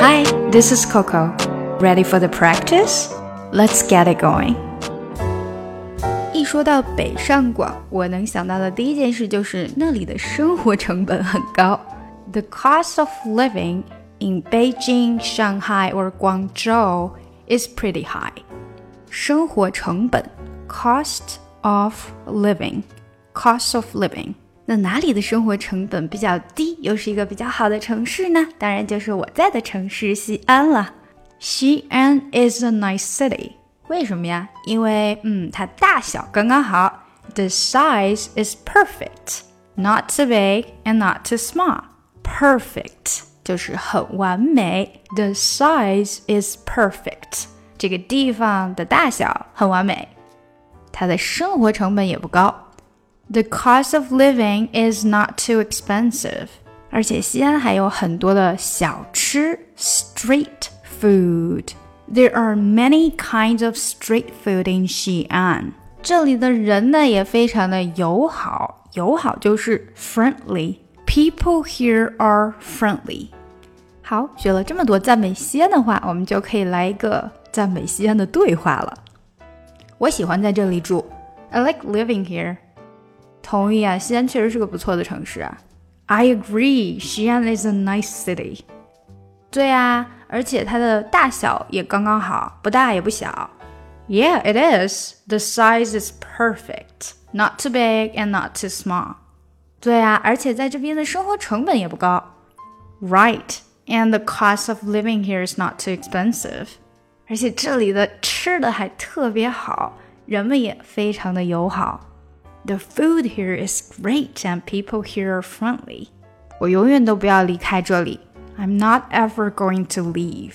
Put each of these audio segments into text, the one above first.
Hi, this is Coco. Ready for the practice? Let's get it going. 一说到北上广，我能想到的第一件事就是那里的生活成本很高。The cost of living in Beijing, Shanghai, or Guangzhou is pretty high. 生活成本 cost of living, cost of living. 那哪里的生活成本比较低，又是一个比较好的城市呢？当然就是我在的城市西安了。西安 is a nice city。为什么呀？因为嗯，它大小刚刚好。The size is perfect, not too big and not too small. Perfect 就是很完美。The size is perfect。这个地方的大小很完美，它的生活成本也不高。The cost of living is not too expensive，而且西安还有很多的小吃 （street food）。There are many kinds of street food in 西安。这里的人呢也非常的友好，友好就是 friendly。People here are friendly。好，学了这么多赞美西安的话，我们就可以来一个赞美西安的对话了。我喜欢在这里住。I like living here. 同意啊，西安确实是个不错的城市啊。I agree, Xi'an is a nice city. 对啊，而且它的大小也刚刚好，不大也不小。Yeah, it is. The size is perfect, not too big and not too small. 对啊，而且在这边的生活成本也不高。Right, and the cost of living here is not too expensive. 而且这里的吃的还特别好，人们也非常的友好。 the food here is great and people here are friendly. 我永远都不要离开这里。I'm not ever going to leave.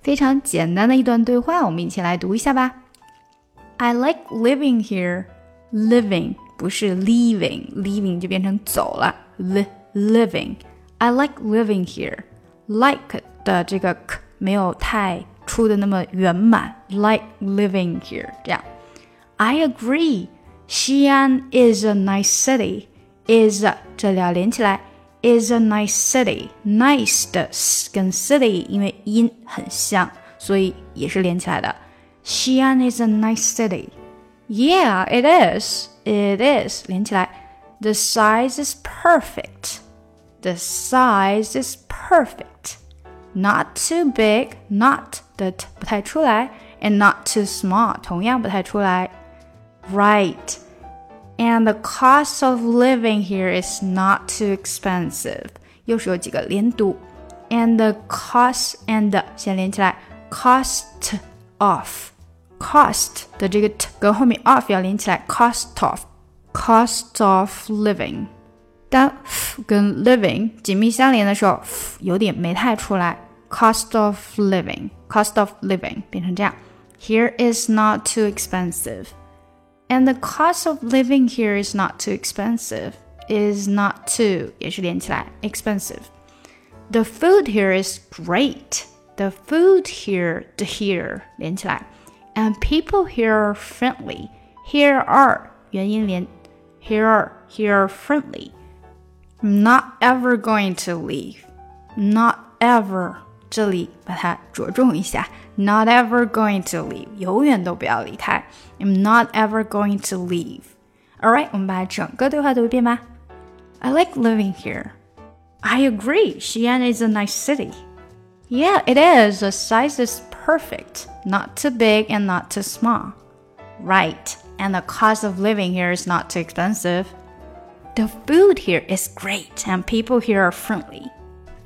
非常简单的一段对话，我们一起来读一下吧。I like living here. Living 不是 leaving，leaving 就变成走了。Li living. I like living here. Like 的这个 k 没有太出的那么圆满。Like living here 这样。I agree. Xi'an is a nice city. Is 这里要连起来，is a nice city. Nice 的跟 city 因为音很像，所以也是连起来的。Xi'an is a nice city. Yeah, it is. It is 连起来。The size is perfect. The size is perfect. Not too big, not 的不太出来，and not too small 同样不太出来。 Right. And the cost of living here is not too expensive. 又是有几个连读。And the cost and 先连起来，cost of cost 的这个 t 跟后面 of 要连起来，cost of cost of living。当 f 跟 living 紧密相连的时候，f 有点没太出来，cost of living cost of living 变成这样。Here is not too expensive. And the cost of living here is not too expensive. Is not too 也是连起来 expensive. The food here is great. The food here 的 here 连起来，and people here are friendly. Here are 元音连，here are here are friendly. I'm not ever going to leave. Not ever 这里把它着重一下，not ever going to leave，永远都不要离开。I'm not ever going to leave. All right，我们把整个对话读一遍吧。I like living here. I agree. Xi'an is a nice city. Yeah, it is. The size is perfect. Not too big and not too small. Right. And the cost of living here is not too expensive. The food here is great and people here are friendly.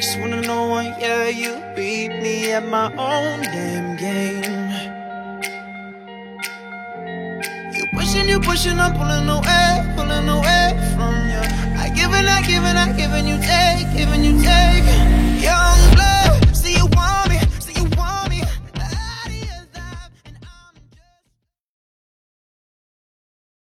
know one, yeah, you beat me at my own damn game. You pushing, you pushing, I'm pulling away, pulling away from you. I give and I give and I give and you take, giving you take.